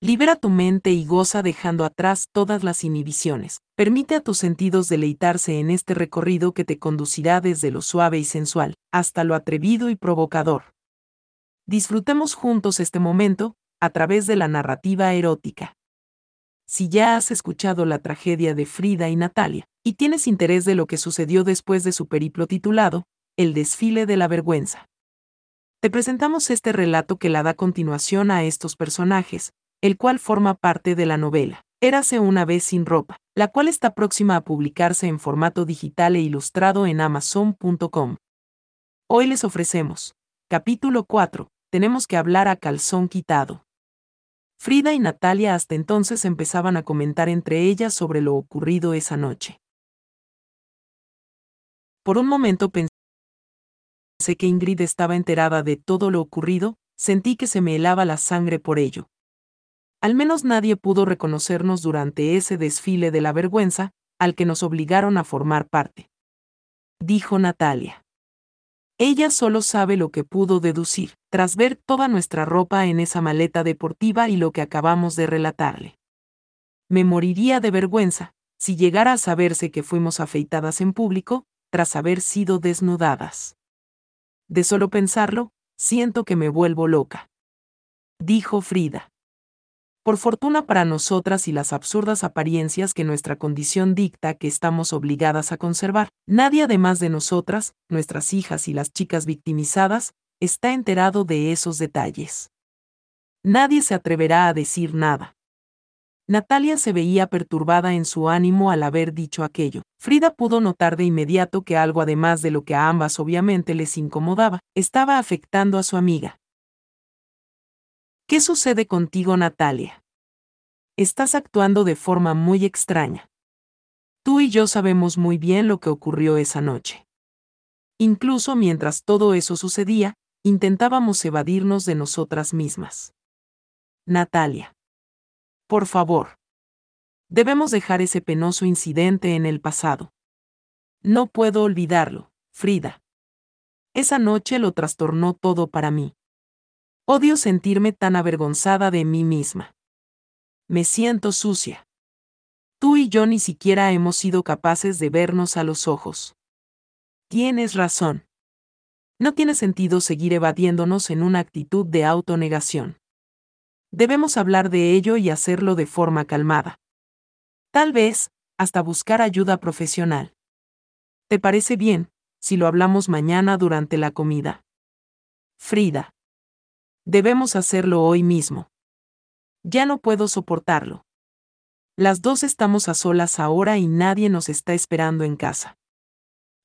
Libera tu mente y goza dejando atrás todas las inhibiciones. Permite a tus sentidos deleitarse en este recorrido que te conducirá desde lo suave y sensual hasta lo atrevido y provocador. Disfrutemos juntos este momento, a través de la narrativa erótica. Si ya has escuchado la tragedia de Frida y Natalia, y tienes interés de lo que sucedió después de su periplo titulado, El desfile de la vergüenza. Te presentamos este relato que la da continuación a estos personajes, el cual forma parte de la novela. Érase una vez sin ropa, la cual está próxima a publicarse en formato digital e ilustrado en amazon.com. Hoy les ofrecemos, capítulo 4, tenemos que hablar a calzón quitado. Frida y Natalia hasta entonces empezaban a comentar entre ellas sobre lo ocurrido esa noche. Por un momento pensé que Ingrid estaba enterada de todo lo ocurrido, sentí que se me helaba la sangre por ello. Al menos nadie pudo reconocernos durante ese desfile de la vergüenza, al que nos obligaron a formar parte. Dijo Natalia. Ella solo sabe lo que pudo deducir, tras ver toda nuestra ropa en esa maleta deportiva y lo que acabamos de relatarle. Me moriría de vergüenza, si llegara a saberse que fuimos afeitadas en público, tras haber sido desnudadas. De solo pensarlo, siento que me vuelvo loca. Dijo Frida. Por fortuna para nosotras y las absurdas apariencias que nuestra condición dicta que estamos obligadas a conservar, nadie además de nosotras, nuestras hijas y las chicas victimizadas, está enterado de esos detalles. Nadie se atreverá a decir nada. Natalia se veía perturbada en su ánimo al haber dicho aquello. Frida pudo notar de inmediato que algo además de lo que a ambas obviamente les incomodaba, estaba afectando a su amiga. ¿Qué sucede contigo, Natalia? Estás actuando de forma muy extraña. Tú y yo sabemos muy bien lo que ocurrió esa noche. Incluso mientras todo eso sucedía, intentábamos evadirnos de nosotras mismas. Natalia. Por favor. Debemos dejar ese penoso incidente en el pasado. No puedo olvidarlo, Frida. Esa noche lo trastornó todo para mí. Odio sentirme tan avergonzada de mí misma. Me siento sucia. Tú y yo ni siquiera hemos sido capaces de vernos a los ojos. Tienes razón. No tiene sentido seguir evadiéndonos en una actitud de autonegación. Debemos hablar de ello y hacerlo de forma calmada. Tal vez, hasta buscar ayuda profesional. ¿Te parece bien, si lo hablamos mañana durante la comida? Frida. Debemos hacerlo hoy mismo. Ya no puedo soportarlo. Las dos estamos a solas ahora y nadie nos está esperando en casa.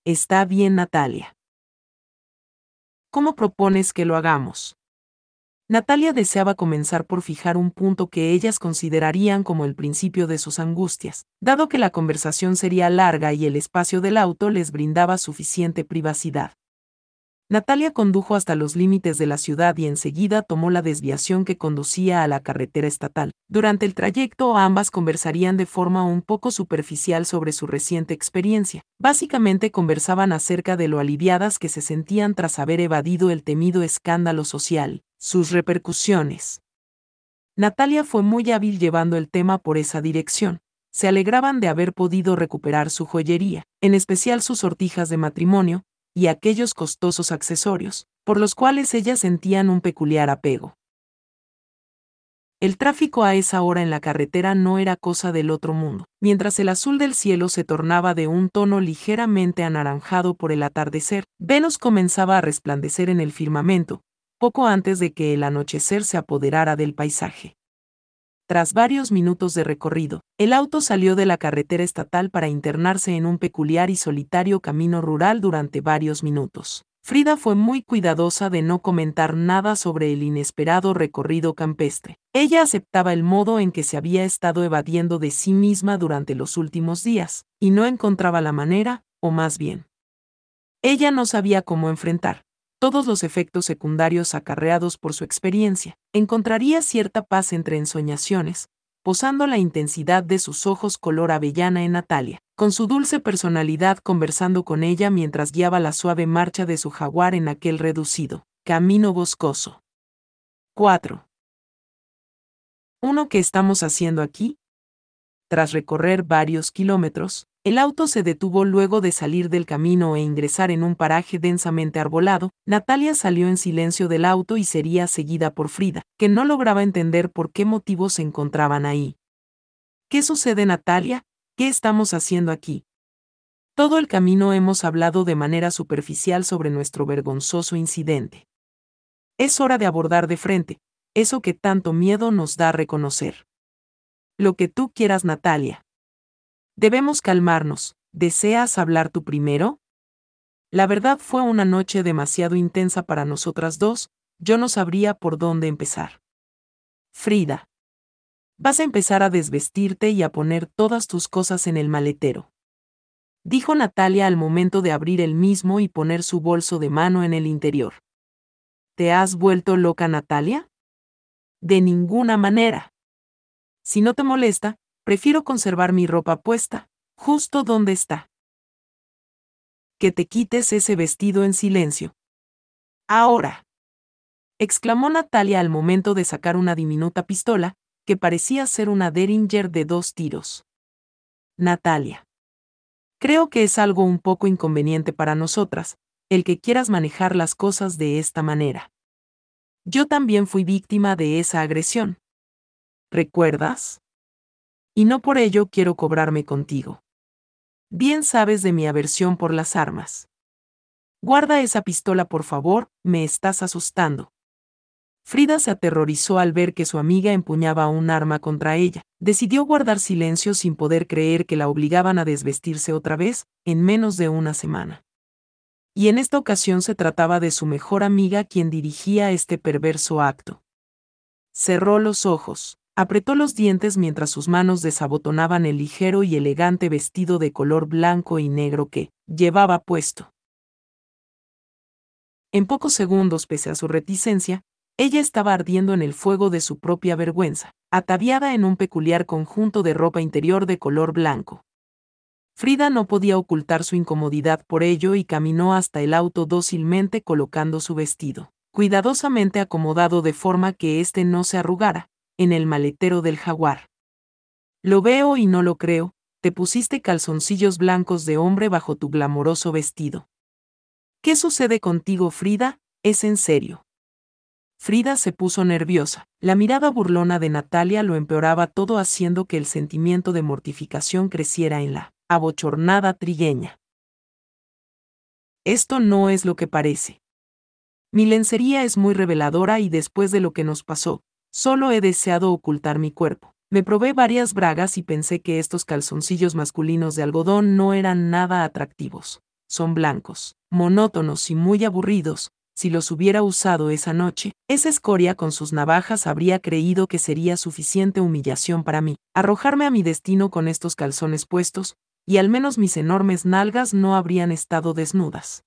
Está bien, Natalia. ¿Cómo propones que lo hagamos? Natalia deseaba comenzar por fijar un punto que ellas considerarían como el principio de sus angustias, dado que la conversación sería larga y el espacio del auto les brindaba suficiente privacidad. Natalia condujo hasta los límites de la ciudad y enseguida tomó la desviación que conducía a la carretera estatal. Durante el trayecto ambas conversarían de forma un poco superficial sobre su reciente experiencia. Básicamente conversaban acerca de lo aliviadas que se sentían tras haber evadido el temido escándalo social, sus repercusiones. Natalia fue muy hábil llevando el tema por esa dirección. Se alegraban de haber podido recuperar su joyería, en especial sus sortijas de matrimonio, y aquellos costosos accesorios, por los cuales ellas sentían un peculiar apego. El tráfico a esa hora en la carretera no era cosa del otro mundo, mientras el azul del cielo se tornaba de un tono ligeramente anaranjado por el atardecer, Venus comenzaba a resplandecer en el firmamento, poco antes de que el anochecer se apoderara del paisaje. Tras varios minutos de recorrido, el auto salió de la carretera estatal para internarse en un peculiar y solitario camino rural durante varios minutos. Frida fue muy cuidadosa de no comentar nada sobre el inesperado recorrido campestre. Ella aceptaba el modo en que se había estado evadiendo de sí misma durante los últimos días, y no encontraba la manera, o más bien. Ella no sabía cómo enfrentar, todos los efectos secundarios acarreados por su experiencia, encontraría cierta paz entre ensoñaciones, posando la intensidad de sus ojos color avellana en Natalia, con su dulce personalidad conversando con ella mientras guiaba la suave marcha de su jaguar en aquel reducido camino boscoso. 4. ¿Uno que estamos haciendo aquí? Tras recorrer varios kilómetros, el auto se detuvo luego de salir del camino e ingresar en un paraje densamente arbolado. Natalia salió en silencio del auto y sería seguida por Frida, que no lograba entender por qué motivos se encontraban ahí. ¿Qué sucede, Natalia? ¿Qué estamos haciendo aquí? Todo el camino hemos hablado de manera superficial sobre nuestro vergonzoso incidente. Es hora de abordar de frente, eso que tanto miedo nos da a reconocer. Lo que tú quieras, Natalia. Debemos calmarnos. ¿Deseas hablar tú primero? La verdad fue una noche demasiado intensa para nosotras dos, yo no sabría por dónde empezar. Frida. Vas a empezar a desvestirte y a poner todas tus cosas en el maletero. Dijo Natalia al momento de abrir el mismo y poner su bolso de mano en el interior. ¿Te has vuelto loca, Natalia? De ninguna manera. Si no te molesta, prefiero conservar mi ropa puesta, justo donde está. Que te quites ese vestido en silencio. Ahora. exclamó Natalia al momento de sacar una diminuta pistola, que parecía ser una Derringer de dos tiros. Natalia. Creo que es algo un poco inconveniente para nosotras, el que quieras manejar las cosas de esta manera. Yo también fui víctima de esa agresión. ¿Recuerdas? Y no por ello quiero cobrarme contigo. Bien sabes de mi aversión por las armas. Guarda esa pistola, por favor, me estás asustando. Frida se aterrorizó al ver que su amiga empuñaba un arma contra ella. Decidió guardar silencio sin poder creer que la obligaban a desvestirse otra vez, en menos de una semana y en esta ocasión se trataba de su mejor amiga quien dirigía este perverso acto. Cerró los ojos, apretó los dientes mientras sus manos desabotonaban el ligero y elegante vestido de color blanco y negro que llevaba puesto. En pocos segundos, pese a su reticencia, ella estaba ardiendo en el fuego de su propia vergüenza, ataviada en un peculiar conjunto de ropa interior de color blanco. Frida no podía ocultar su incomodidad por ello y caminó hasta el auto dócilmente colocando su vestido, cuidadosamente acomodado de forma que éste no se arrugara, en el maletero del jaguar. Lo veo y no lo creo, te pusiste calzoncillos blancos de hombre bajo tu glamoroso vestido. ¿Qué sucede contigo, Frida? Es en serio. Frida se puso nerviosa. La mirada burlona de Natalia lo empeoraba todo haciendo que el sentimiento de mortificación creciera en la abochornada trigueña. Esto no es lo que parece. Mi lencería es muy reveladora y después de lo que nos pasó, solo he deseado ocultar mi cuerpo. Me probé varias bragas y pensé que estos calzoncillos masculinos de algodón no eran nada atractivos. Son blancos, monótonos y muy aburridos, si los hubiera usado esa noche, esa escoria con sus navajas habría creído que sería suficiente humillación para mí. Arrojarme a mi destino con estos calzones puestos, y al menos mis enormes nalgas no habrían estado desnudas.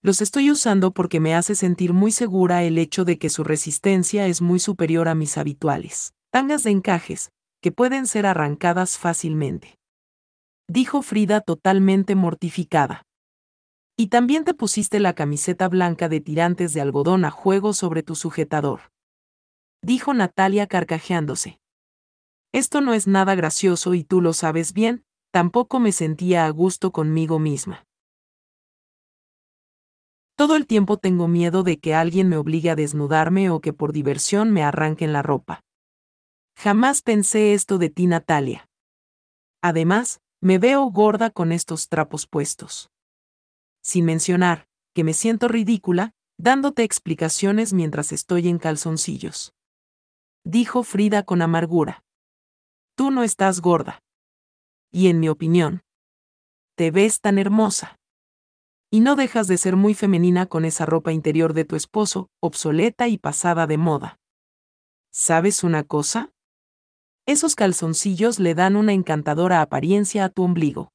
Los estoy usando porque me hace sentir muy segura el hecho de que su resistencia es muy superior a mis habituales. Tangas de encajes, que pueden ser arrancadas fácilmente. Dijo Frida totalmente mortificada. Y también te pusiste la camiseta blanca de tirantes de algodón a juego sobre tu sujetador. Dijo Natalia carcajeándose. Esto no es nada gracioso y tú lo sabes bien, tampoco me sentía a gusto conmigo misma. Todo el tiempo tengo miedo de que alguien me obligue a desnudarme o que por diversión me arranquen la ropa. Jamás pensé esto de ti, Natalia. Además, me veo gorda con estos trapos puestos. Sin mencionar, que me siento ridícula, dándote explicaciones mientras estoy en calzoncillos. Dijo Frida con amargura. Tú no estás gorda y en mi opinión, te ves tan hermosa. Y no dejas de ser muy femenina con esa ropa interior de tu esposo, obsoleta y pasada de moda. ¿Sabes una cosa? Esos calzoncillos le dan una encantadora apariencia a tu ombligo.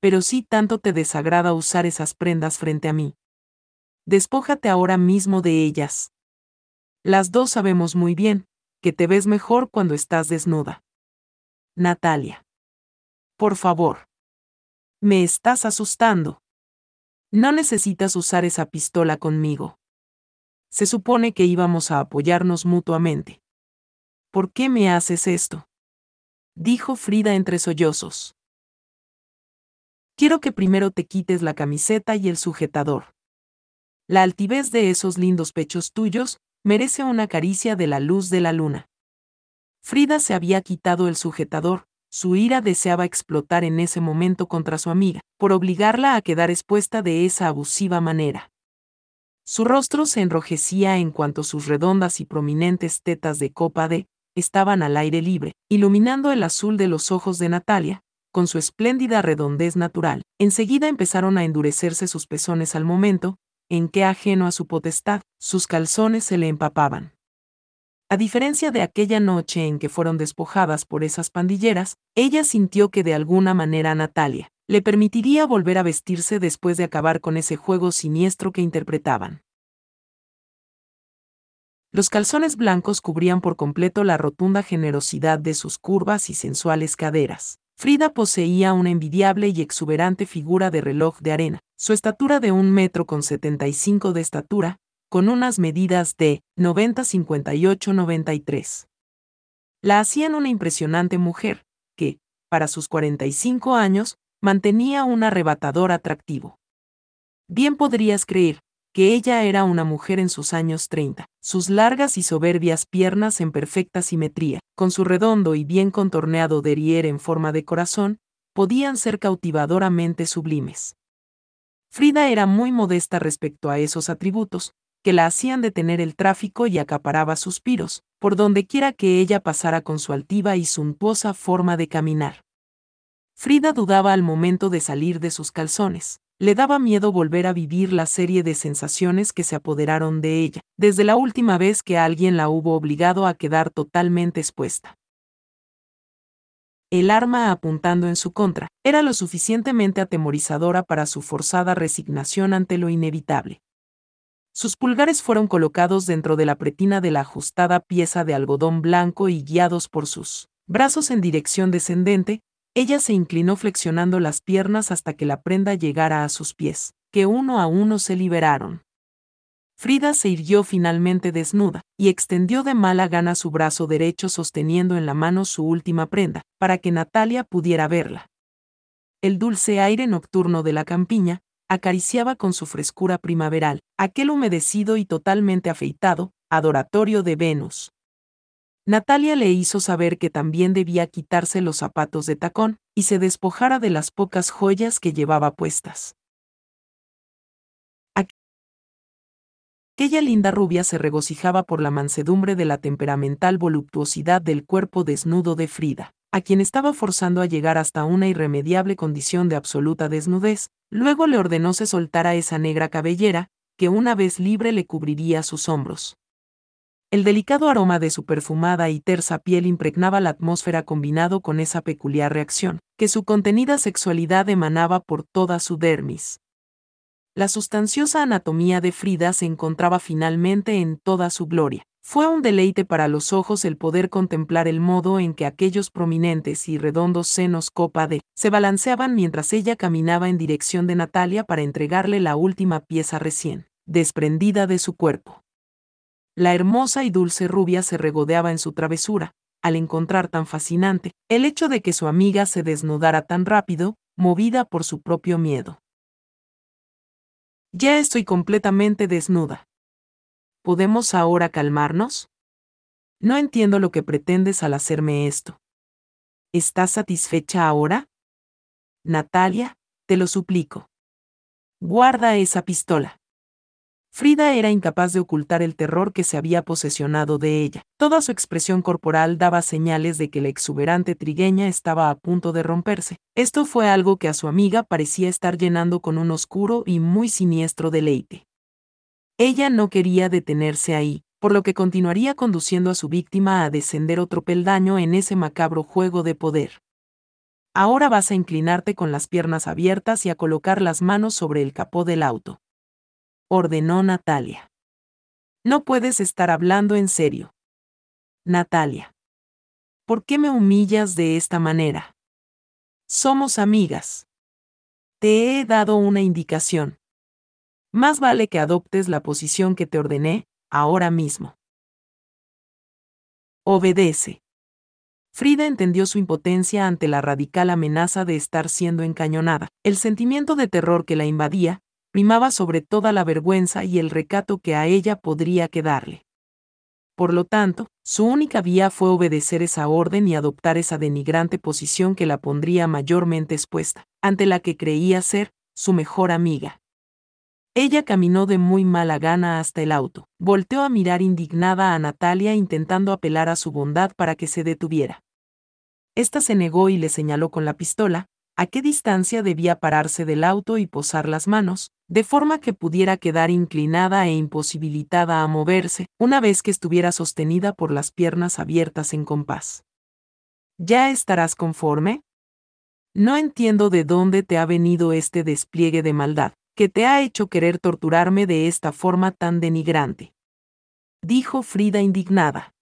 Pero sí tanto te desagrada usar esas prendas frente a mí. Despójate ahora mismo de ellas. Las dos sabemos muy bien, que te ves mejor cuando estás desnuda. Natalia. Por favor. Me estás asustando. No necesitas usar esa pistola conmigo. Se supone que íbamos a apoyarnos mutuamente. ¿Por qué me haces esto? Dijo Frida entre sollozos. Quiero que primero te quites la camiseta y el sujetador. La altivez de esos lindos pechos tuyos merece una caricia de la luz de la luna. Frida se había quitado el sujetador, su ira deseaba explotar en ese momento contra su amiga, por obligarla a quedar expuesta de esa abusiva manera. Su rostro se enrojecía en cuanto sus redondas y prominentes tetas de copa de estaban al aire libre, iluminando el azul de los ojos de Natalia, con su espléndida redondez natural. Enseguida empezaron a endurecerse sus pezones al momento, en que ajeno a su potestad, sus calzones se le empapaban. A diferencia de aquella noche en que fueron despojadas por esas pandilleras, ella sintió que de alguna manera Natalia le permitiría volver a vestirse después de acabar con ese juego siniestro que interpretaban. Los calzones blancos cubrían por completo la rotunda generosidad de sus curvas y sensuales caderas. Frida poseía una envidiable y exuberante figura de reloj de arena, su estatura de un metro con 75 de estatura, con unas medidas de 90-58-93. La hacían una impresionante mujer, que, para sus 45 años, mantenía un arrebatador atractivo. Bien podrías creer que ella era una mujer en sus años 30, sus largas y soberbias piernas en perfecta simetría, con su redondo y bien contorneado derrière en forma de corazón, podían ser cautivadoramente sublimes. Frida era muy modesta respecto a esos atributos, que la hacían detener el tráfico y acaparaba suspiros, por donde quiera que ella pasara con su altiva y suntuosa forma de caminar. Frida dudaba al momento de salir de sus calzones. Le daba miedo volver a vivir la serie de sensaciones que se apoderaron de ella, desde la última vez que alguien la hubo obligado a quedar totalmente expuesta. El arma apuntando en su contra era lo suficientemente atemorizadora para su forzada resignación ante lo inevitable. Sus pulgares fueron colocados dentro de la pretina de la ajustada pieza de algodón blanco y guiados por sus brazos en dirección descendente, ella se inclinó flexionando las piernas hasta que la prenda llegara a sus pies, que uno a uno se liberaron. Frida se irguió finalmente desnuda, y extendió de mala gana su brazo derecho sosteniendo en la mano su última prenda, para que Natalia pudiera verla. El dulce aire nocturno de la campiña, acariciaba con su frescura primaveral, aquel humedecido y totalmente afeitado, adoratorio de Venus. Natalia le hizo saber que también debía quitarse los zapatos de tacón, y se despojara de las pocas joyas que llevaba puestas. Aquella linda rubia se regocijaba por la mansedumbre de la temperamental voluptuosidad del cuerpo desnudo de Frida a quien estaba forzando a llegar hasta una irremediable condición de absoluta desnudez, luego le ordenó se soltara esa negra cabellera, que una vez libre le cubriría sus hombros. El delicado aroma de su perfumada y tersa piel impregnaba la atmósfera combinado con esa peculiar reacción, que su contenida sexualidad emanaba por toda su dermis. La sustanciosa anatomía de Frida se encontraba finalmente en toda su gloria, fue un deleite para los ojos el poder contemplar el modo en que aquellos prominentes y redondos senos copa de se balanceaban mientras ella caminaba en dirección de Natalia para entregarle la última pieza recién desprendida de su cuerpo. La hermosa y dulce rubia se regodeaba en su travesura, al encontrar tan fascinante el hecho de que su amiga se desnudara tan rápido, movida por su propio miedo. Ya estoy completamente desnuda, ¿Podemos ahora calmarnos? No entiendo lo que pretendes al hacerme esto. ¿Estás satisfecha ahora? Natalia, te lo suplico. Guarda esa pistola. Frida era incapaz de ocultar el terror que se había posesionado de ella. Toda su expresión corporal daba señales de que la exuberante trigueña estaba a punto de romperse. Esto fue algo que a su amiga parecía estar llenando con un oscuro y muy siniestro deleite. Ella no quería detenerse ahí, por lo que continuaría conduciendo a su víctima a descender otro peldaño en ese macabro juego de poder. Ahora vas a inclinarte con las piernas abiertas y a colocar las manos sobre el capó del auto. Ordenó Natalia. No puedes estar hablando en serio. Natalia. ¿Por qué me humillas de esta manera? Somos amigas. Te he dado una indicación. Más vale que adoptes la posición que te ordené, ahora mismo. Obedece. Frida entendió su impotencia ante la radical amenaza de estar siendo encañonada. El sentimiento de terror que la invadía primaba sobre toda la vergüenza y el recato que a ella podría quedarle. Por lo tanto, su única vía fue obedecer esa orden y adoptar esa denigrante posición que la pondría mayormente expuesta, ante la que creía ser su mejor amiga. Ella caminó de muy mala gana hasta el auto, volteó a mirar indignada a Natalia intentando apelar a su bondad para que se detuviera. Esta se negó y le señaló con la pistola, a qué distancia debía pararse del auto y posar las manos, de forma que pudiera quedar inclinada e imposibilitada a moverse, una vez que estuviera sostenida por las piernas abiertas en compás. ¿Ya estarás conforme? No entiendo de dónde te ha venido este despliegue de maldad, que te ha hecho querer torturarme de esta forma tan denigrante. Dijo Frida indignada.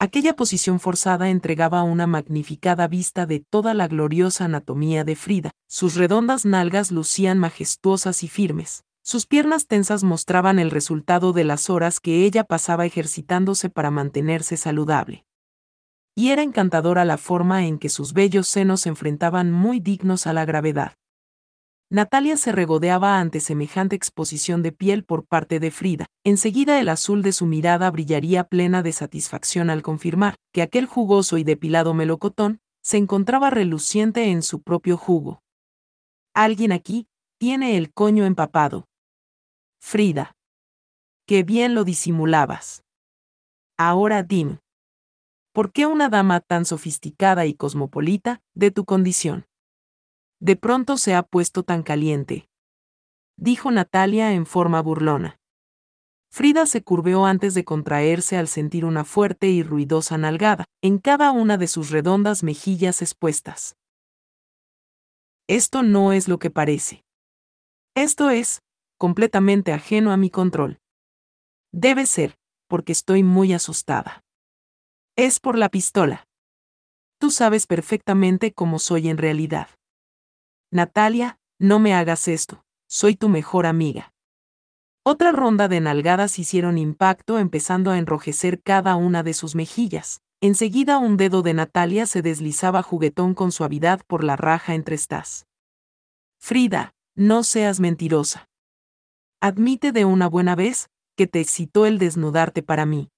Aquella posición forzada entregaba una magnificada vista de toda la gloriosa anatomía de Frida. Sus redondas nalgas lucían majestuosas y firmes. Sus piernas tensas mostraban el resultado de las horas que ella pasaba ejercitándose para mantenerse saludable. Y era encantadora la forma en que sus bellos senos se enfrentaban muy dignos a la gravedad. Natalia se regodeaba ante semejante exposición de piel por parte de Frida. Enseguida el azul de su mirada brillaría plena de satisfacción al confirmar que aquel jugoso y depilado melocotón se encontraba reluciente en su propio jugo. Alguien aquí tiene el coño empapado. Frida. Qué bien lo disimulabas. Ahora dime. ¿Por qué una dama tan sofisticada y cosmopolita, de tu condición, de pronto se ha puesto tan caliente. Dijo Natalia en forma burlona. Frida se curveó antes de contraerse al sentir una fuerte y ruidosa nalgada en cada una de sus redondas mejillas expuestas. Esto no es lo que parece. Esto es, completamente ajeno a mi control. Debe ser, porque estoy muy asustada. Es por la pistola. Tú sabes perfectamente cómo soy en realidad. Natalia, no me hagas esto, soy tu mejor amiga. Otra ronda de nalgadas hicieron impacto empezando a enrojecer cada una de sus mejillas. Enseguida un dedo de Natalia se deslizaba juguetón con suavidad por la raja entre estas. Frida, no seas mentirosa. Admite de una buena vez que te excitó el desnudarte para mí.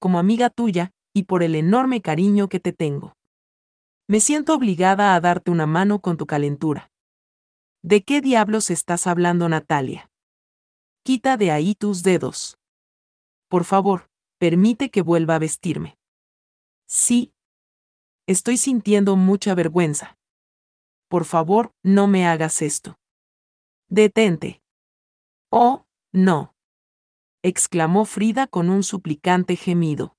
Como amiga tuya, y por el enorme cariño que te tengo. Me siento obligada a darte una mano con tu calentura. ¿De qué diablos estás hablando, Natalia? Quita de ahí tus dedos. Por favor, permite que vuelva a vestirme. Sí. Estoy sintiendo mucha vergüenza. Por favor, no me hagas esto. Detente. Oh, no. exclamó Frida con un suplicante gemido.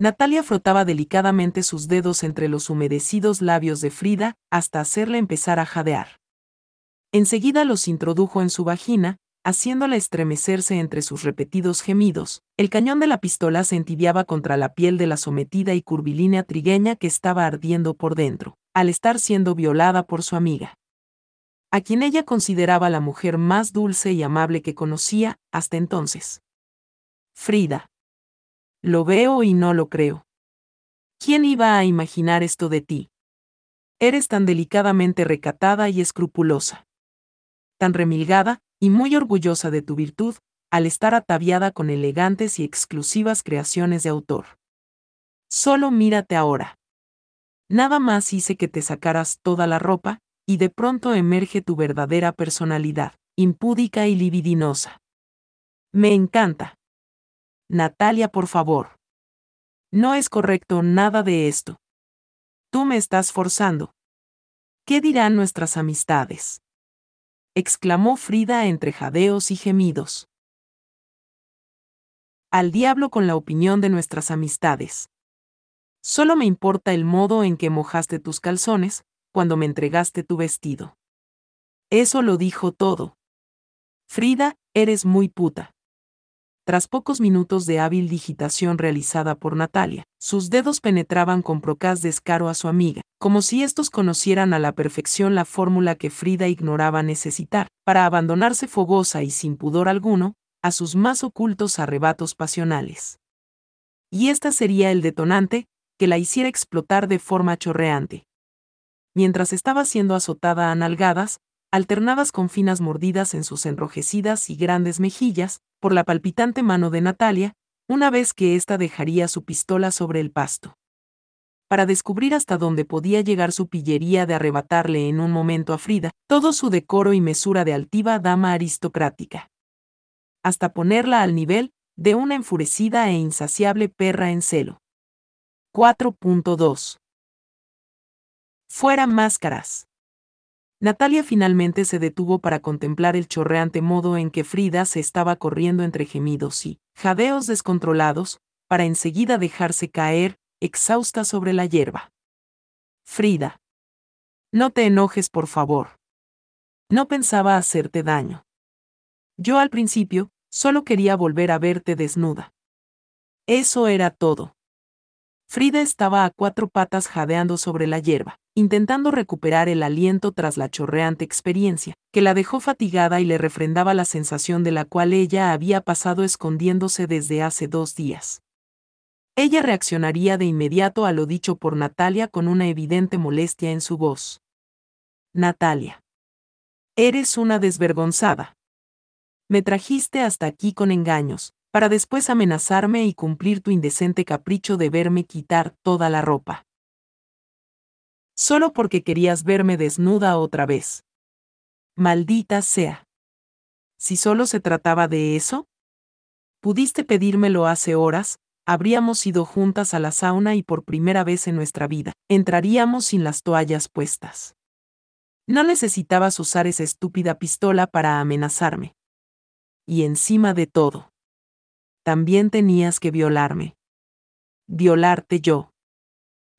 Natalia frotaba delicadamente sus dedos entre los humedecidos labios de Frida hasta hacerle empezar a jadear. Enseguida los introdujo en su vagina, haciéndola estremecerse entre sus repetidos gemidos. El cañón de la pistola se entibiaba contra la piel de la sometida y curvilínea trigueña que estaba ardiendo por dentro, al estar siendo violada por su amiga. A quien ella consideraba la mujer más dulce y amable que conocía hasta entonces. Frida. Lo veo y no lo creo. ¿Quién iba a imaginar esto de ti? Eres tan delicadamente recatada y escrupulosa. Tan remilgada y muy orgullosa de tu virtud, al estar ataviada con elegantes y exclusivas creaciones de autor. Solo mírate ahora. Nada más hice que te sacaras toda la ropa, y de pronto emerge tu verdadera personalidad, impúdica y libidinosa. Me encanta. Natalia, por favor. No es correcto nada de esto. Tú me estás forzando. ¿Qué dirán nuestras amistades? exclamó Frida entre jadeos y gemidos. Al diablo con la opinión de nuestras amistades. Solo me importa el modo en que mojaste tus calzones, cuando me entregaste tu vestido. Eso lo dijo todo. Frida, eres muy puta. Tras pocos minutos de hábil digitación realizada por Natalia, sus dedos penetraban con procaz descaro a su amiga, como si estos conocieran a la perfección la fórmula que Frida ignoraba necesitar, para abandonarse fogosa y sin pudor alguno, a sus más ocultos arrebatos pasionales. Y esta sería el detonante que la hiciera explotar de forma chorreante. Mientras estaba siendo azotada a nalgadas, alternadas con finas mordidas en sus enrojecidas y grandes mejillas, por la palpitante mano de Natalia, una vez que ésta dejaría su pistola sobre el pasto. Para descubrir hasta dónde podía llegar su pillería de arrebatarle en un momento a Frida todo su decoro y mesura de altiva dama aristocrática. Hasta ponerla al nivel de una enfurecida e insaciable perra en celo. 4.2 Fuera máscaras. Natalia finalmente se detuvo para contemplar el chorreante modo en que Frida se estaba corriendo entre gemidos y jadeos descontrolados, para enseguida dejarse caer, exhausta sobre la hierba. Frida. No te enojes, por favor. No pensaba hacerte daño. Yo al principio, solo quería volver a verte desnuda. Eso era todo. Frida estaba a cuatro patas jadeando sobre la hierba, intentando recuperar el aliento tras la chorreante experiencia, que la dejó fatigada y le refrendaba la sensación de la cual ella había pasado escondiéndose desde hace dos días. Ella reaccionaría de inmediato a lo dicho por Natalia con una evidente molestia en su voz. Natalia. Eres una desvergonzada. Me trajiste hasta aquí con engaños, para después amenazarme y cumplir tu indecente capricho de verme quitar toda la ropa. Solo porque querías verme desnuda otra vez. Maldita sea. Si solo se trataba de eso, pudiste pedírmelo hace horas, habríamos ido juntas a la sauna y por primera vez en nuestra vida, entraríamos sin las toallas puestas. No necesitabas usar esa estúpida pistola para amenazarme. Y encima de todo también tenías que violarme. Violarte yo.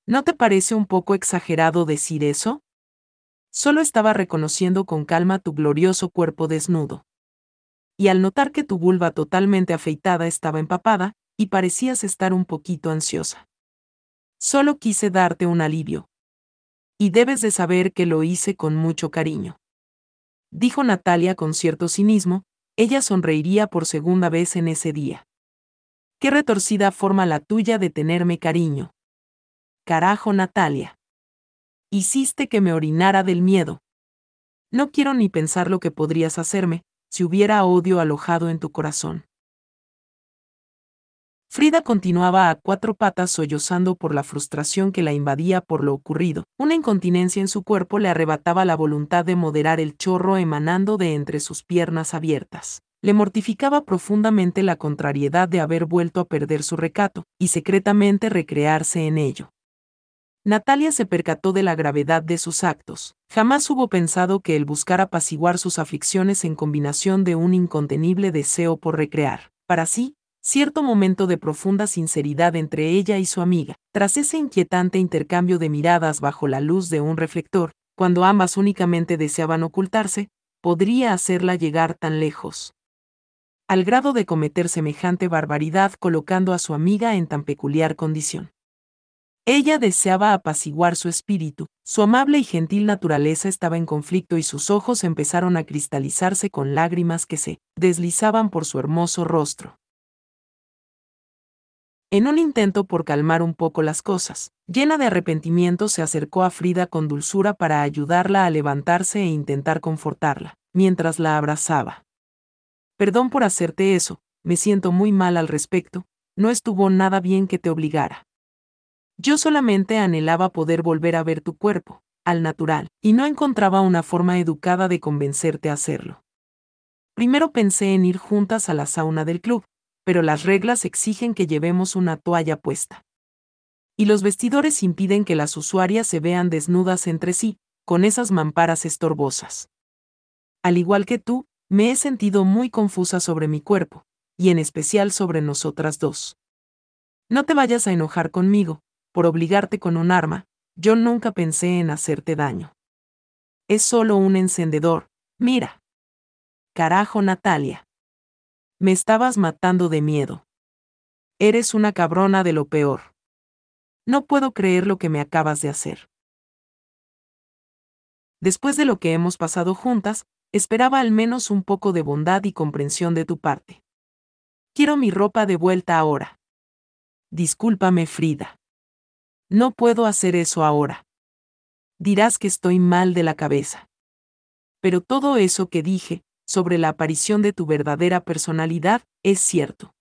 ¿No te parece un poco exagerado decir eso? Solo estaba reconociendo con calma tu glorioso cuerpo desnudo. Y al notar que tu vulva totalmente afeitada estaba empapada, y parecías estar un poquito ansiosa. Solo quise darte un alivio. Y debes de saber que lo hice con mucho cariño. Dijo Natalia con cierto cinismo, ella sonreiría por segunda vez en ese día. Qué retorcida forma la tuya de tenerme cariño. Carajo, Natalia. Hiciste que me orinara del miedo. No quiero ni pensar lo que podrías hacerme, si hubiera odio alojado en tu corazón. Frida continuaba a cuatro patas sollozando por la frustración que la invadía por lo ocurrido. Una incontinencia en su cuerpo le arrebataba la voluntad de moderar el chorro emanando de entre sus piernas abiertas le mortificaba profundamente la contrariedad de haber vuelto a perder su recato, y secretamente recrearse en ello. Natalia se percató de la gravedad de sus actos. Jamás hubo pensado que el buscar apaciguar sus aflicciones en combinación de un incontenible deseo por recrear, para sí, cierto momento de profunda sinceridad entre ella y su amiga, tras ese inquietante intercambio de miradas bajo la luz de un reflector, cuando ambas únicamente deseaban ocultarse, podría hacerla llegar tan lejos al grado de cometer semejante barbaridad colocando a su amiga en tan peculiar condición. Ella deseaba apaciguar su espíritu, su amable y gentil naturaleza estaba en conflicto y sus ojos empezaron a cristalizarse con lágrimas que se deslizaban por su hermoso rostro. En un intento por calmar un poco las cosas, llena de arrepentimiento se acercó a Frida con dulzura para ayudarla a levantarse e intentar confortarla, mientras la abrazaba. Perdón por hacerte eso, me siento muy mal al respecto, no estuvo nada bien que te obligara. Yo solamente anhelaba poder volver a ver tu cuerpo, al natural, y no encontraba una forma educada de convencerte a hacerlo. Primero pensé en ir juntas a la sauna del club, pero las reglas exigen que llevemos una toalla puesta. Y los vestidores impiden que las usuarias se vean desnudas entre sí, con esas mamparas estorbosas. Al igual que tú, me he sentido muy confusa sobre mi cuerpo, y en especial sobre nosotras dos. No te vayas a enojar conmigo, por obligarte con un arma, yo nunca pensé en hacerte daño. Es solo un encendedor, mira. Carajo, Natalia. Me estabas matando de miedo. Eres una cabrona de lo peor. No puedo creer lo que me acabas de hacer. Después de lo que hemos pasado juntas, Esperaba al menos un poco de bondad y comprensión de tu parte. Quiero mi ropa de vuelta ahora. Discúlpame, Frida. No puedo hacer eso ahora. Dirás que estoy mal de la cabeza. Pero todo eso que dije, sobre la aparición de tu verdadera personalidad, es cierto.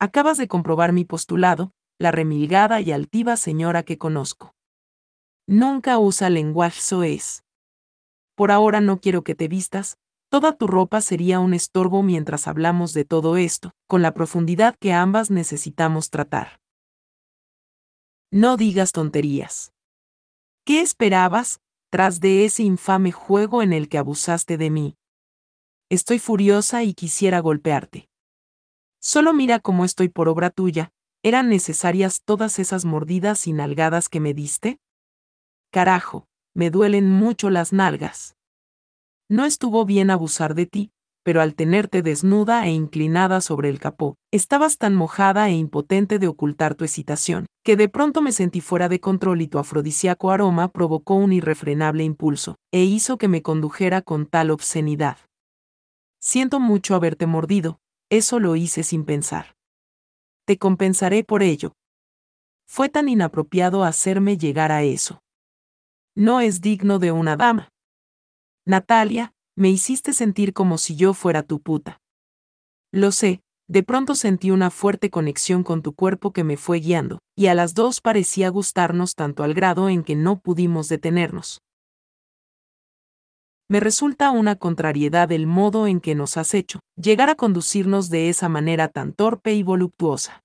Acabas de comprobar mi postulado, la remilgada y altiva señora que conozco. Nunca usa lenguaje soez. Por ahora no quiero que te vistas, toda tu ropa sería un estorbo mientras hablamos de todo esto, con la profundidad que ambas necesitamos tratar. No digas tonterías. ¿Qué esperabas, tras de ese infame juego en el que abusaste de mí? Estoy furiosa y quisiera golpearte. Solo mira cómo estoy por obra tuya, ¿eran necesarias todas esas mordidas y nalgadas que me diste? Carajo, me duelen mucho las nalgas. No estuvo bien abusar de ti, pero al tenerte desnuda e inclinada sobre el capó, estabas tan mojada e impotente de ocultar tu excitación, que de pronto me sentí fuera de control y tu afrodisíaco aroma provocó un irrefrenable impulso, e hizo que me condujera con tal obscenidad. Siento mucho haberte mordido, eso lo hice sin pensar. Te compensaré por ello. Fue tan inapropiado hacerme llegar a eso. No es digno de una dama. Natalia, me hiciste sentir como si yo fuera tu puta. Lo sé, de pronto sentí una fuerte conexión con tu cuerpo que me fue guiando, y a las dos parecía gustarnos tanto al grado en que no pudimos detenernos me resulta una contrariedad el modo en que nos has hecho llegar a conducirnos de esa manera tan torpe y voluptuosa.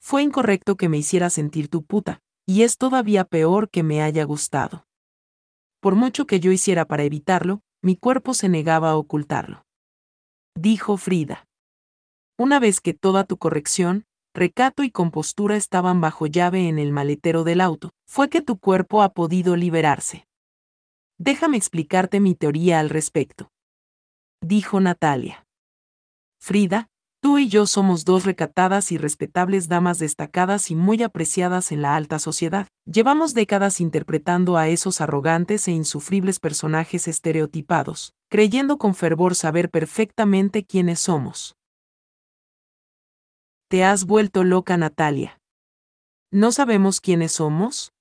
Fue incorrecto que me hiciera sentir tu puta, y es todavía peor que me haya gustado. Por mucho que yo hiciera para evitarlo, mi cuerpo se negaba a ocultarlo. Dijo Frida. Una vez que toda tu corrección, recato y compostura estaban bajo llave en el maletero del auto, fue que tu cuerpo ha podido liberarse. Déjame explicarte mi teoría al respecto. Dijo Natalia. Frida, tú y yo somos dos recatadas y respetables damas destacadas y muy apreciadas en la alta sociedad. Llevamos décadas interpretando a esos arrogantes e insufribles personajes estereotipados, creyendo con fervor saber perfectamente quiénes somos. Te has vuelto loca, Natalia. ¿No sabemos quiénes somos?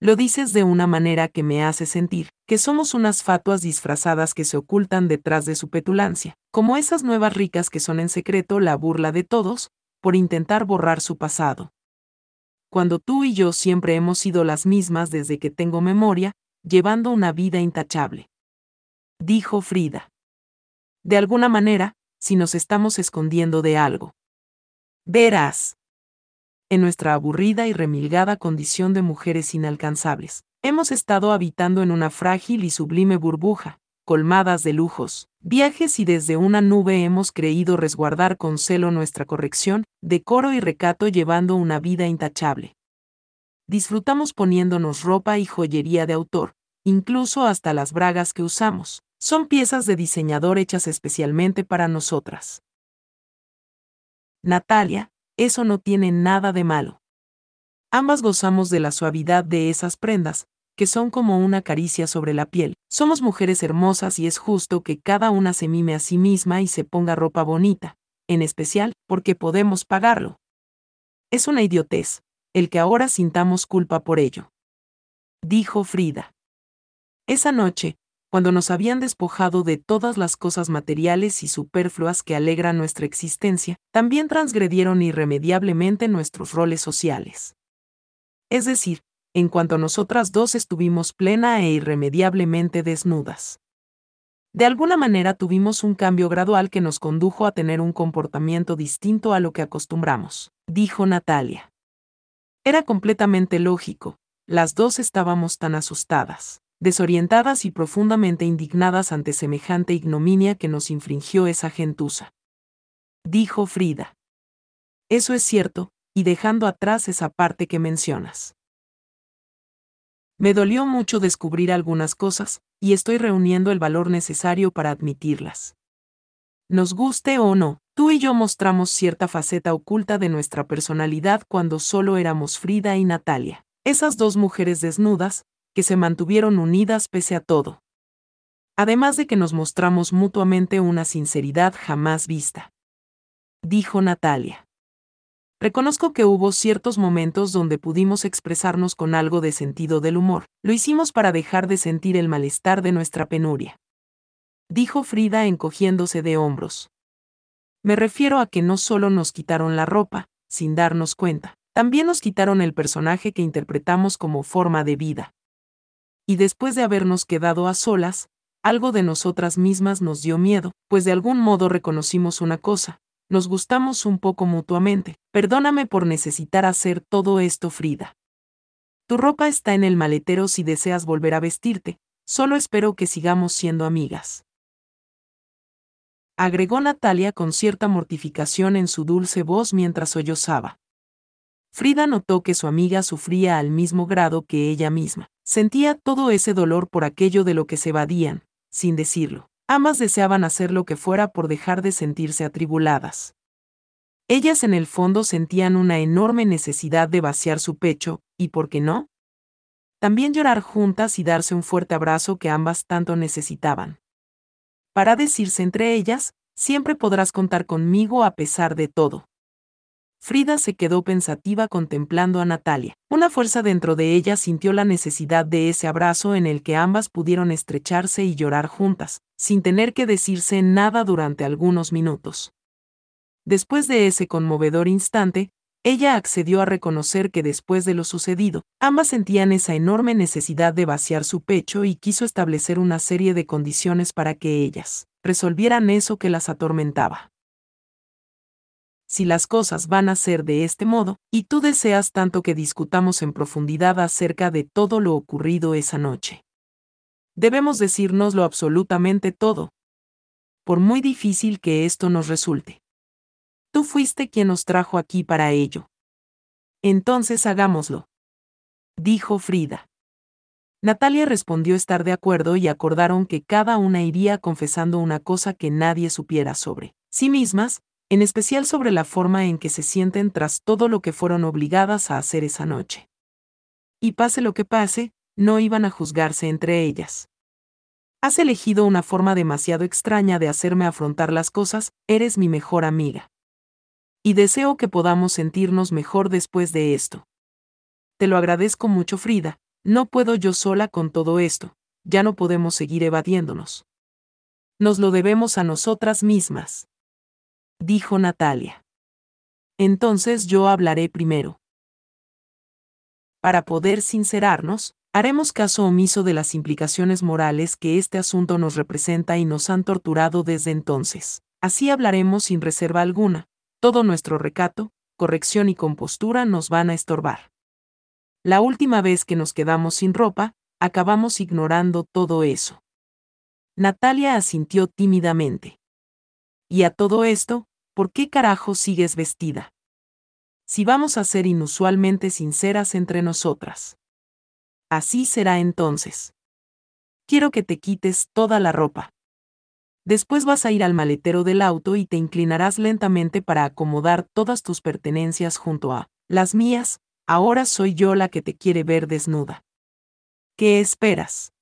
Lo dices de una manera que me hace sentir que somos unas fatuas disfrazadas que se ocultan detrás de su petulancia, como esas nuevas ricas que son en secreto la burla de todos, por intentar borrar su pasado. Cuando tú y yo siempre hemos sido las mismas desde que tengo memoria, llevando una vida intachable. Dijo Frida. De alguna manera, si nos estamos escondiendo de algo. Verás en nuestra aburrida y remilgada condición de mujeres inalcanzables. Hemos estado habitando en una frágil y sublime burbuja, colmadas de lujos, viajes y desde una nube hemos creído resguardar con celo nuestra corrección, decoro y recato llevando una vida intachable. Disfrutamos poniéndonos ropa y joyería de autor, incluso hasta las bragas que usamos. Son piezas de diseñador hechas especialmente para nosotras. Natalia, eso no tiene nada de malo. Ambas gozamos de la suavidad de esas prendas, que son como una caricia sobre la piel. Somos mujeres hermosas y es justo que cada una se mime a sí misma y se ponga ropa bonita, en especial porque podemos pagarlo. Es una idiotez, el que ahora sintamos culpa por ello. Dijo Frida. Esa noche, cuando nos habían despojado de todas las cosas materiales y superfluas que alegran nuestra existencia, también transgredieron irremediablemente nuestros roles sociales. Es decir, en cuanto nosotras dos estuvimos plena e irremediablemente desnudas. De alguna manera tuvimos un cambio gradual que nos condujo a tener un comportamiento distinto a lo que acostumbramos, dijo Natalia. Era completamente lógico, las dos estábamos tan asustadas desorientadas y profundamente indignadas ante semejante ignominia que nos infringió esa gentuza. Dijo Frida. Eso es cierto, y dejando atrás esa parte que mencionas. Me dolió mucho descubrir algunas cosas, y estoy reuniendo el valor necesario para admitirlas. Nos guste o no, tú y yo mostramos cierta faceta oculta de nuestra personalidad cuando solo éramos Frida y Natalia. Esas dos mujeres desnudas, que se mantuvieron unidas pese a todo. Además de que nos mostramos mutuamente una sinceridad jamás vista. Dijo Natalia. Reconozco que hubo ciertos momentos donde pudimos expresarnos con algo de sentido del humor. Lo hicimos para dejar de sentir el malestar de nuestra penuria. Dijo Frida encogiéndose de hombros. Me refiero a que no solo nos quitaron la ropa, sin darnos cuenta, también nos quitaron el personaje que interpretamos como forma de vida. Y después de habernos quedado a solas, algo de nosotras mismas nos dio miedo, pues de algún modo reconocimos una cosa, nos gustamos un poco mutuamente. Perdóname por necesitar hacer todo esto, Frida. Tu ropa está en el maletero si deseas volver a vestirte, solo espero que sigamos siendo amigas. Agregó Natalia con cierta mortificación en su dulce voz mientras sollozaba. Frida notó que su amiga sufría al mismo grado que ella misma. Sentía todo ese dolor por aquello de lo que se evadían, sin decirlo. Ambas deseaban hacer lo que fuera por dejar de sentirse atribuladas. Ellas en el fondo sentían una enorme necesidad de vaciar su pecho, y ¿por qué no? También llorar juntas y darse un fuerte abrazo que ambas tanto necesitaban. Para decirse entre ellas, siempre podrás contar conmigo a pesar de todo. Frida se quedó pensativa contemplando a Natalia. Una fuerza dentro de ella sintió la necesidad de ese abrazo en el que ambas pudieron estrecharse y llorar juntas, sin tener que decirse nada durante algunos minutos. Después de ese conmovedor instante, ella accedió a reconocer que después de lo sucedido, ambas sentían esa enorme necesidad de vaciar su pecho y quiso establecer una serie de condiciones para que ellas resolvieran eso que las atormentaba si las cosas van a ser de este modo, y tú deseas tanto que discutamos en profundidad acerca de todo lo ocurrido esa noche. Debemos decírnoslo absolutamente todo. Por muy difícil que esto nos resulte. Tú fuiste quien nos trajo aquí para ello. Entonces hagámoslo. Dijo Frida. Natalia respondió estar de acuerdo y acordaron que cada una iría confesando una cosa que nadie supiera sobre sí mismas, en especial sobre la forma en que se sienten tras todo lo que fueron obligadas a hacer esa noche. Y pase lo que pase, no iban a juzgarse entre ellas. Has elegido una forma demasiado extraña de hacerme afrontar las cosas, eres mi mejor amiga. Y deseo que podamos sentirnos mejor después de esto. Te lo agradezco mucho, Frida, no puedo yo sola con todo esto, ya no podemos seguir evadiéndonos. Nos lo debemos a nosotras mismas dijo Natalia. Entonces yo hablaré primero. Para poder sincerarnos, haremos caso omiso de las implicaciones morales que este asunto nos representa y nos han torturado desde entonces. Así hablaremos sin reserva alguna, todo nuestro recato, corrección y compostura nos van a estorbar. La última vez que nos quedamos sin ropa, acabamos ignorando todo eso. Natalia asintió tímidamente. Y a todo esto, ¿por qué carajo sigues vestida? Si vamos a ser inusualmente sinceras entre nosotras. Así será entonces. Quiero que te quites toda la ropa. Después vas a ir al maletero del auto y te inclinarás lentamente para acomodar todas tus pertenencias junto a las mías, ahora soy yo la que te quiere ver desnuda. ¿Qué esperas?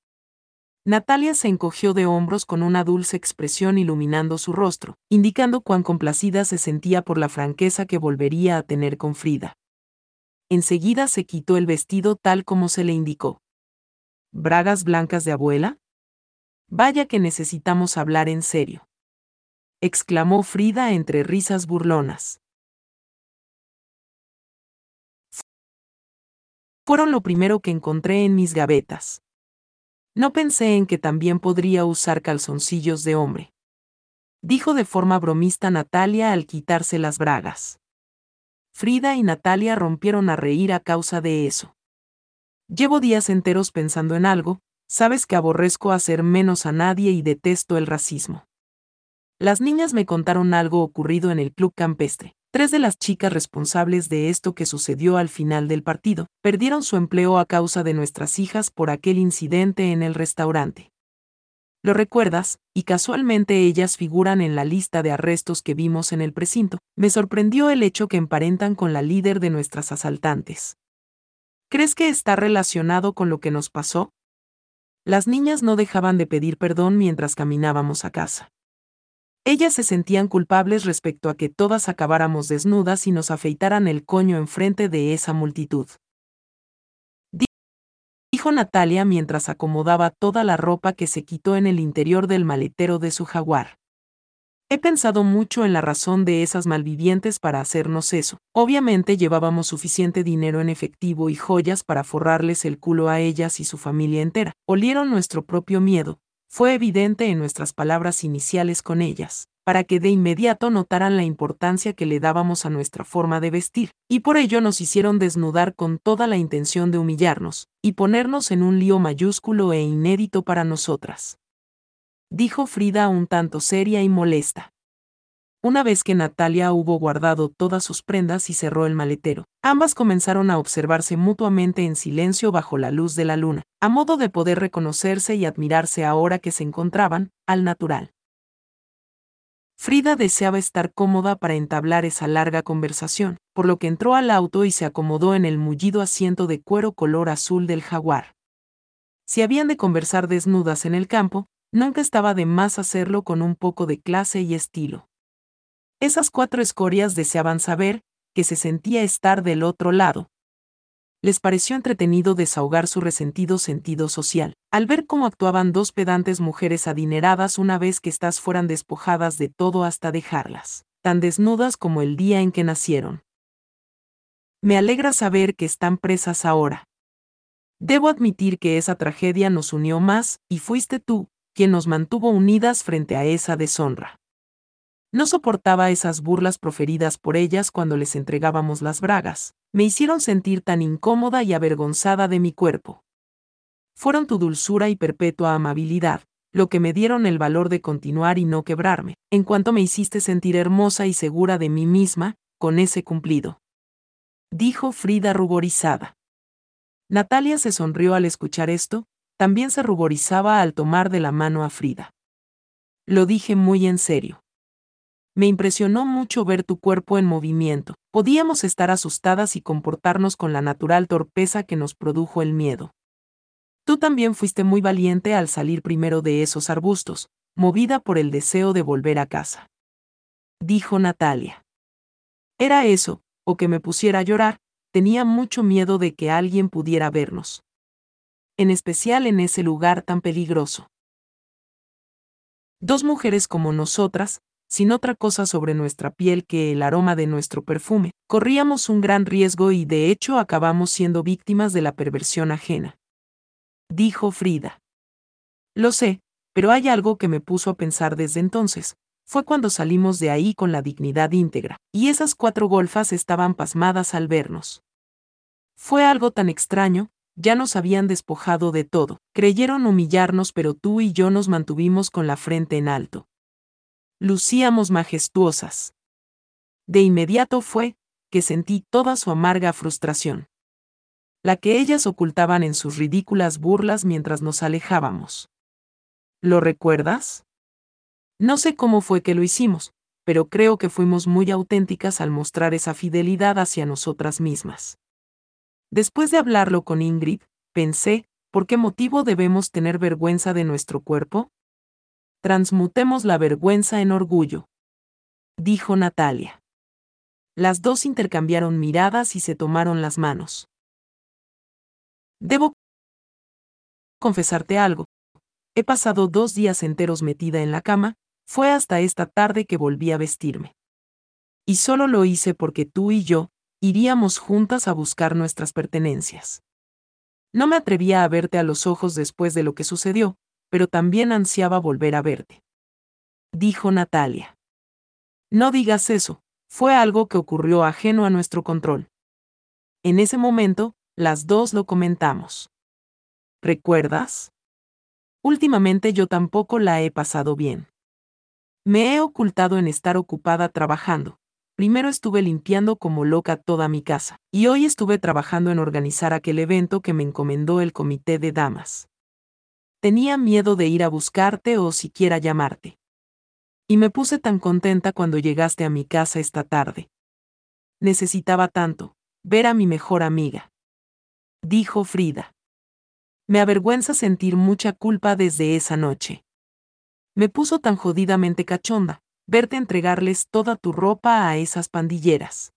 Natalia se encogió de hombros con una dulce expresión iluminando su rostro, indicando cuán complacida se sentía por la franqueza que volvería a tener con Frida. Enseguida se quitó el vestido tal como se le indicó. ¿Bragas blancas de abuela? Vaya que necesitamos hablar en serio. exclamó Frida entre risas burlonas. Fueron lo primero que encontré en mis gavetas. No pensé en que también podría usar calzoncillos de hombre. Dijo de forma bromista Natalia al quitarse las bragas. Frida y Natalia rompieron a reír a causa de eso. Llevo días enteros pensando en algo, sabes que aborrezco hacer menos a nadie y detesto el racismo. Las niñas me contaron algo ocurrido en el club campestre. Tres de las chicas responsables de esto que sucedió al final del partido perdieron su empleo a causa de nuestras hijas por aquel incidente en el restaurante. Lo recuerdas, y casualmente ellas figuran en la lista de arrestos que vimos en el precinto. Me sorprendió el hecho que emparentan con la líder de nuestras asaltantes. ¿Crees que está relacionado con lo que nos pasó? Las niñas no dejaban de pedir perdón mientras caminábamos a casa. Ellas se sentían culpables respecto a que todas acabáramos desnudas y nos afeitaran el coño enfrente de esa multitud. Dijo Natalia mientras acomodaba toda la ropa que se quitó en el interior del maletero de su jaguar. He pensado mucho en la razón de esas malvivientes para hacernos eso. Obviamente llevábamos suficiente dinero en efectivo y joyas para forrarles el culo a ellas y su familia entera. Olieron nuestro propio miedo. Fue evidente en nuestras palabras iniciales con ellas, para que de inmediato notaran la importancia que le dábamos a nuestra forma de vestir, y por ello nos hicieron desnudar con toda la intención de humillarnos, y ponernos en un lío mayúsculo e inédito para nosotras dijo Frida un tanto seria y molesta. Una vez que Natalia hubo guardado todas sus prendas y cerró el maletero, ambas comenzaron a observarse mutuamente en silencio bajo la luz de la luna, a modo de poder reconocerse y admirarse ahora que se encontraban, al natural. Frida deseaba estar cómoda para entablar esa larga conversación, por lo que entró al auto y se acomodó en el mullido asiento de cuero color azul del jaguar. Si habían de conversar desnudas en el campo, nunca estaba de más hacerlo con un poco de clase y estilo. Esas cuatro escorias deseaban saber que se sentía estar del otro lado. Les pareció entretenido desahogar su resentido sentido social, al ver cómo actuaban dos pedantes mujeres adineradas una vez que éstas fueran despojadas de todo hasta dejarlas, tan desnudas como el día en que nacieron. Me alegra saber que están presas ahora. Debo admitir que esa tragedia nos unió más, y fuiste tú, quien nos mantuvo unidas frente a esa deshonra. No soportaba esas burlas proferidas por ellas cuando les entregábamos las bragas, me hicieron sentir tan incómoda y avergonzada de mi cuerpo. Fueron tu dulzura y perpetua amabilidad, lo que me dieron el valor de continuar y no quebrarme, en cuanto me hiciste sentir hermosa y segura de mí misma, con ese cumplido. Dijo Frida ruborizada. Natalia se sonrió al escuchar esto, también se ruborizaba al tomar de la mano a Frida. Lo dije muy en serio. Me impresionó mucho ver tu cuerpo en movimiento. Podíamos estar asustadas y comportarnos con la natural torpeza que nos produjo el miedo. Tú también fuiste muy valiente al salir primero de esos arbustos, movida por el deseo de volver a casa. Dijo Natalia. Era eso, o que me pusiera a llorar, tenía mucho miedo de que alguien pudiera vernos en especial en ese lugar tan peligroso. Dos mujeres como nosotras, sin otra cosa sobre nuestra piel que el aroma de nuestro perfume, corríamos un gran riesgo y de hecho acabamos siendo víctimas de la perversión ajena. Dijo Frida. Lo sé, pero hay algo que me puso a pensar desde entonces. Fue cuando salimos de ahí con la dignidad íntegra, y esas cuatro golfas estaban pasmadas al vernos. Fue algo tan extraño, ya nos habían despojado de todo, creyeron humillarnos pero tú y yo nos mantuvimos con la frente en alto. Lucíamos majestuosas. De inmediato fue, que sentí toda su amarga frustración. La que ellas ocultaban en sus ridículas burlas mientras nos alejábamos. ¿Lo recuerdas? No sé cómo fue que lo hicimos, pero creo que fuimos muy auténticas al mostrar esa fidelidad hacia nosotras mismas. Después de hablarlo con Ingrid, pensé, ¿por qué motivo debemos tener vergüenza de nuestro cuerpo? Transmutemos la vergüenza en orgullo. Dijo Natalia. Las dos intercambiaron miradas y se tomaron las manos. Debo confesarte algo. He pasado dos días enteros metida en la cama, fue hasta esta tarde que volví a vestirme. Y solo lo hice porque tú y yo, iríamos juntas a buscar nuestras pertenencias. No me atrevía a verte a los ojos después de lo que sucedió, pero también ansiaba volver a verte. Dijo Natalia. No digas eso, fue algo que ocurrió ajeno a nuestro control. En ese momento, las dos lo comentamos. ¿Recuerdas? Últimamente yo tampoco la he pasado bien. Me he ocultado en estar ocupada trabajando, Primero estuve limpiando como loca toda mi casa, y hoy estuve trabajando en organizar aquel evento que me encomendó el comité de damas. Tenía miedo de ir a buscarte o siquiera llamarte. Y me puse tan contenta cuando llegaste a mi casa esta tarde. Necesitaba tanto, ver a mi mejor amiga. Dijo Frida. Me avergüenza sentir mucha culpa desde esa noche. Me puso tan jodidamente cachonda, verte entregarles toda tu ropa a esas pandilleras.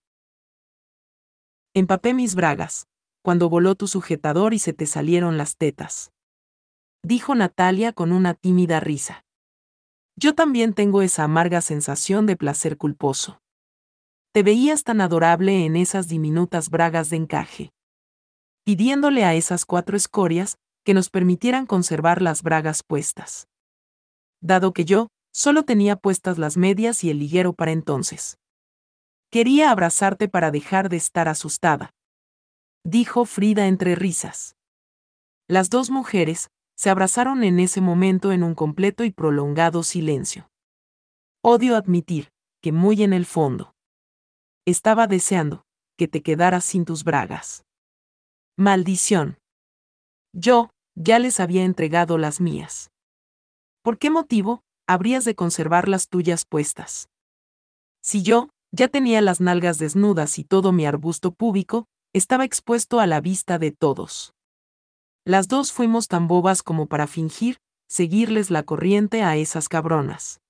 Empapé mis bragas, cuando voló tu sujetador y se te salieron las tetas. Dijo Natalia con una tímida risa. Yo también tengo esa amarga sensación de placer culposo. Te veías tan adorable en esas diminutas bragas de encaje. Pidiéndole a esas cuatro escorias que nos permitieran conservar las bragas puestas. Dado que yo, solo tenía puestas las medias y el liguero para entonces. Quería abrazarte para dejar de estar asustada. Dijo Frida entre risas. Las dos mujeres, se abrazaron en ese momento en un completo y prolongado silencio. Odio admitir, que muy en el fondo. Estaba deseando, que te quedaras sin tus bragas. Maldición. Yo, ya les había entregado las mías. ¿Por qué motivo, habrías de conservar las tuyas puestas? Si yo, ya tenía las nalgas desnudas y todo mi arbusto púbico, estaba expuesto a la vista de todos. Las dos fuimos tan bobas como para fingir, seguirles la corriente a esas cabronas.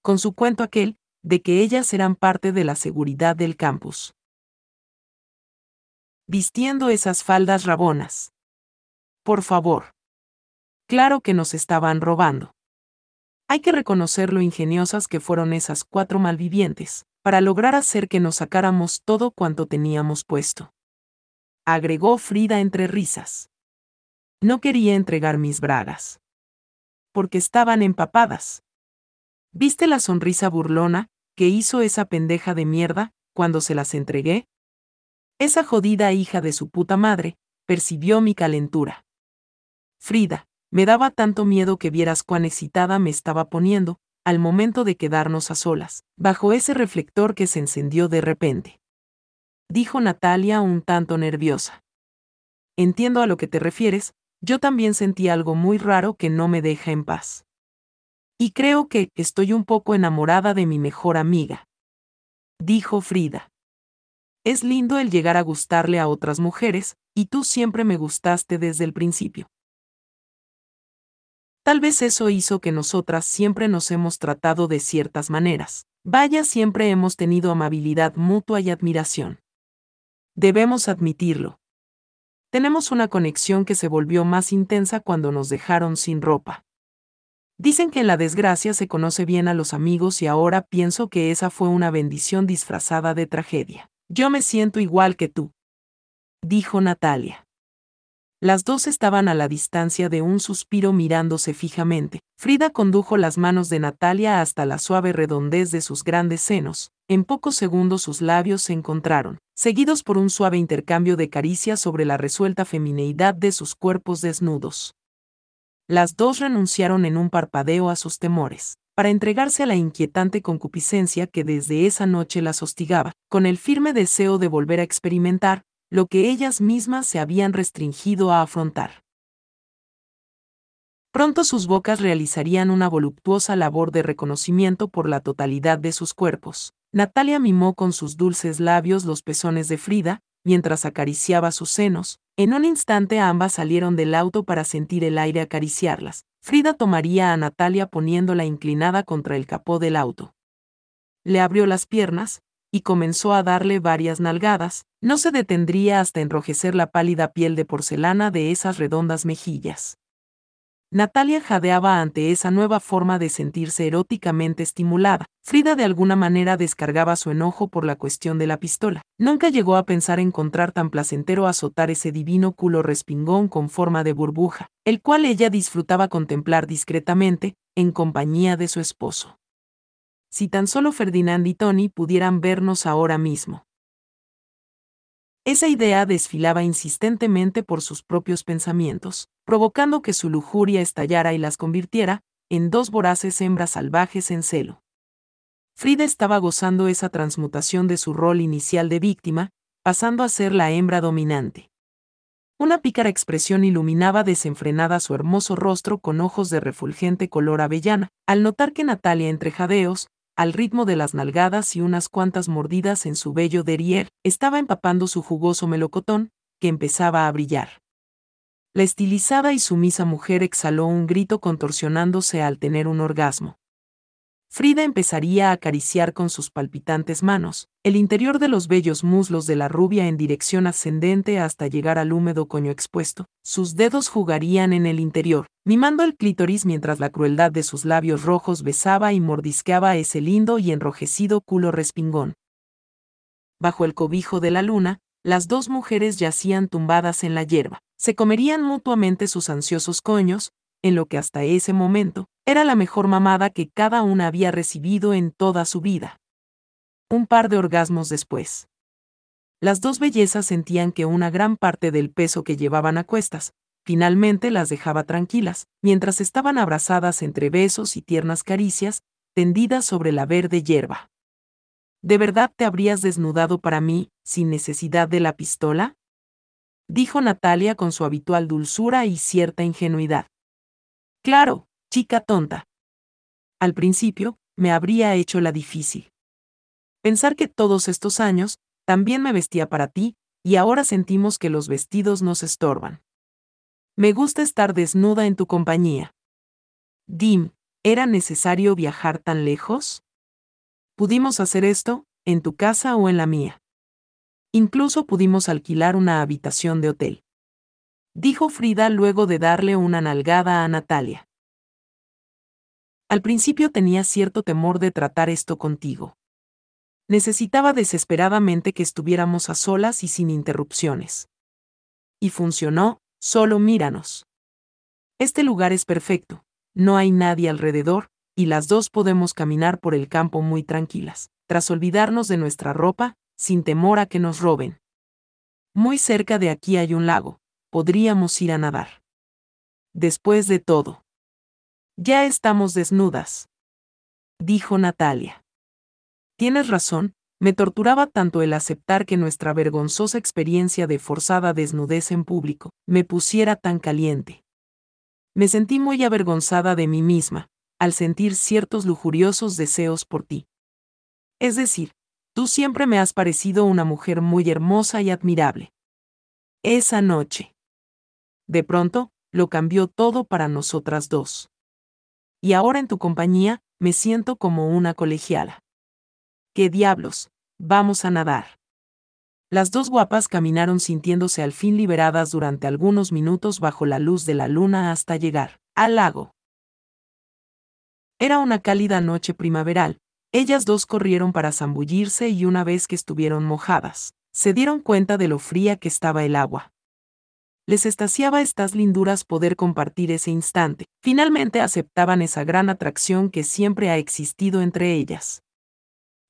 Con su cuento aquel, de que ellas eran parte de la seguridad del campus. Vistiendo esas faldas rabonas. Por favor. Claro que nos estaban robando. Hay que reconocer lo ingeniosas que fueron esas cuatro malvivientes, para lograr hacer que nos sacáramos todo cuanto teníamos puesto. Agregó Frida entre risas. No quería entregar mis bragas. Porque estaban empapadas. ¿Viste la sonrisa burlona que hizo esa pendeja de mierda cuando se las entregué? Esa jodida hija de su puta madre percibió mi calentura. Frida, me daba tanto miedo que vieras cuán excitada me estaba poniendo, al momento de quedarnos a solas, bajo ese reflector que se encendió de repente. Dijo Natalia un tanto nerviosa. Entiendo a lo que te refieres, yo también sentí algo muy raro que no me deja en paz. Y creo que estoy un poco enamorada de mi mejor amiga. Dijo Frida. Es lindo el llegar a gustarle a otras mujeres, y tú siempre me gustaste desde el principio. Tal vez eso hizo que nosotras siempre nos hemos tratado de ciertas maneras. Vaya, siempre hemos tenido amabilidad mutua y admiración. Debemos admitirlo tenemos una conexión que se volvió más intensa cuando nos dejaron sin ropa. Dicen que en la desgracia se conoce bien a los amigos y ahora pienso que esa fue una bendición disfrazada de tragedia. Yo me siento igual que tú. Dijo Natalia. Las dos estaban a la distancia de un suspiro mirándose fijamente. Frida condujo las manos de Natalia hasta la suave redondez de sus grandes senos. En pocos segundos sus labios se encontraron, seguidos por un suave intercambio de caricias sobre la resuelta femineidad de sus cuerpos desnudos. Las dos renunciaron en un parpadeo a sus temores, para entregarse a la inquietante concupiscencia que desde esa noche las hostigaba, con el firme deseo de volver a experimentar, lo que ellas mismas se habían restringido a afrontar. Pronto sus bocas realizarían una voluptuosa labor de reconocimiento por la totalidad de sus cuerpos. Natalia mimó con sus dulces labios los pezones de Frida, mientras acariciaba sus senos. En un instante ambas salieron del auto para sentir el aire acariciarlas. Frida tomaría a Natalia poniéndola inclinada contra el capó del auto. Le abrió las piernas, y comenzó a darle varias nalgadas, no se detendría hasta enrojecer la pálida piel de porcelana de esas redondas mejillas. Natalia jadeaba ante esa nueva forma de sentirse eróticamente estimulada. Frida de alguna manera descargaba su enojo por la cuestión de la pistola. Nunca llegó a pensar encontrar tan placentero azotar ese divino culo respingón con forma de burbuja, el cual ella disfrutaba contemplar discretamente, en compañía de su esposo. Si tan solo Ferdinand y Tony pudieran vernos ahora mismo. Esa idea desfilaba insistentemente por sus propios pensamientos, provocando que su lujuria estallara y las convirtiera en dos voraces hembras salvajes en celo. Frida estaba gozando esa transmutación de su rol inicial de víctima, pasando a ser la hembra dominante. Una pícara expresión iluminaba desenfrenada su hermoso rostro con ojos de refulgente color avellana, al notar que Natalia entre jadeos, al ritmo de las nalgadas y unas cuantas mordidas en su vello derrier, estaba empapando su jugoso melocotón, que empezaba a brillar. La estilizada y sumisa mujer exhaló un grito contorsionándose al tener un orgasmo. Frida empezaría a acariciar con sus palpitantes manos el interior de los bellos muslos de la rubia en dirección ascendente hasta llegar al húmedo coño expuesto. Sus dedos jugarían en el interior, mimando el clítoris mientras la crueldad de sus labios rojos besaba y mordisqueaba ese lindo y enrojecido culo respingón. Bajo el cobijo de la luna, las dos mujeres yacían tumbadas en la hierba. Se comerían mutuamente sus ansiosos coños, en lo que hasta ese momento era la mejor mamada que cada una había recibido en toda su vida. Un par de orgasmos después. Las dos bellezas sentían que una gran parte del peso que llevaban a cuestas, finalmente las dejaba tranquilas, mientras estaban abrazadas entre besos y tiernas caricias, tendidas sobre la verde hierba. ¿De verdad te habrías desnudado para mí, sin necesidad de la pistola? dijo Natalia con su habitual dulzura y cierta ingenuidad. Claro, chica tonta. Al principio, me habría hecho la difícil. Pensar que todos estos años, también me vestía para ti, y ahora sentimos que los vestidos nos estorban. Me gusta estar desnuda en tu compañía. Dim, ¿era necesario viajar tan lejos? Pudimos hacer esto, en tu casa o en la mía. Incluso pudimos alquilar una habitación de hotel dijo Frida luego de darle una nalgada a Natalia. Al principio tenía cierto temor de tratar esto contigo. Necesitaba desesperadamente que estuviéramos a solas y sin interrupciones. Y funcionó, solo míranos. Este lugar es perfecto, no hay nadie alrededor, y las dos podemos caminar por el campo muy tranquilas, tras olvidarnos de nuestra ropa, sin temor a que nos roben. Muy cerca de aquí hay un lago, podríamos ir a nadar. Después de todo. Ya estamos desnudas. Dijo Natalia. Tienes razón, me torturaba tanto el aceptar que nuestra vergonzosa experiencia de forzada desnudez en público me pusiera tan caliente. Me sentí muy avergonzada de mí misma, al sentir ciertos lujuriosos deseos por ti. Es decir, tú siempre me has parecido una mujer muy hermosa y admirable. Esa noche. De pronto, lo cambió todo para nosotras dos. Y ahora en tu compañía, me siento como una colegiala. ¿Qué diablos? Vamos a nadar. Las dos guapas caminaron sintiéndose al fin liberadas durante algunos minutos bajo la luz de la luna hasta llegar al lago. Era una cálida noche primaveral, ellas dos corrieron para zambullirse y una vez que estuvieron mojadas, se dieron cuenta de lo fría que estaba el agua les estaciaba estas linduras poder compartir ese instante. Finalmente aceptaban esa gran atracción que siempre ha existido entre ellas.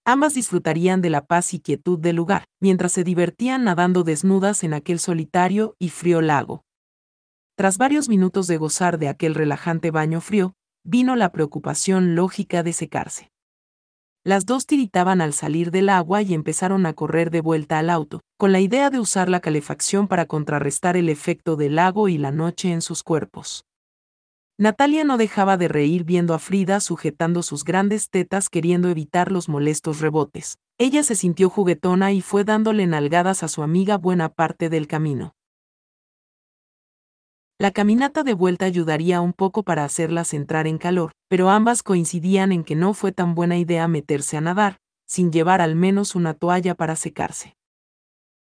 Ambas disfrutarían de la paz y quietud del lugar, mientras se divertían nadando desnudas en aquel solitario y frío lago. Tras varios minutos de gozar de aquel relajante baño frío, vino la preocupación lógica de secarse. Las dos tiritaban al salir del agua y empezaron a correr de vuelta al auto, con la idea de usar la calefacción para contrarrestar el efecto del lago y la noche en sus cuerpos. Natalia no dejaba de reír viendo a Frida sujetando sus grandes tetas queriendo evitar los molestos rebotes. Ella se sintió juguetona y fue dándole nalgadas a su amiga buena parte del camino. La caminata de vuelta ayudaría un poco para hacerlas entrar en calor, pero ambas coincidían en que no fue tan buena idea meterse a nadar, sin llevar al menos una toalla para secarse.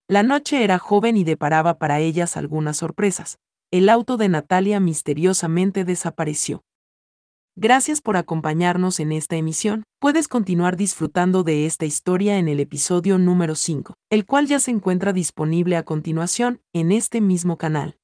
La noche era joven y deparaba para ellas algunas sorpresas. El auto de Natalia misteriosamente desapareció. Gracias por acompañarnos en esta emisión. Puedes continuar disfrutando de esta historia en el episodio número 5, el cual ya se encuentra disponible a continuación en este mismo canal.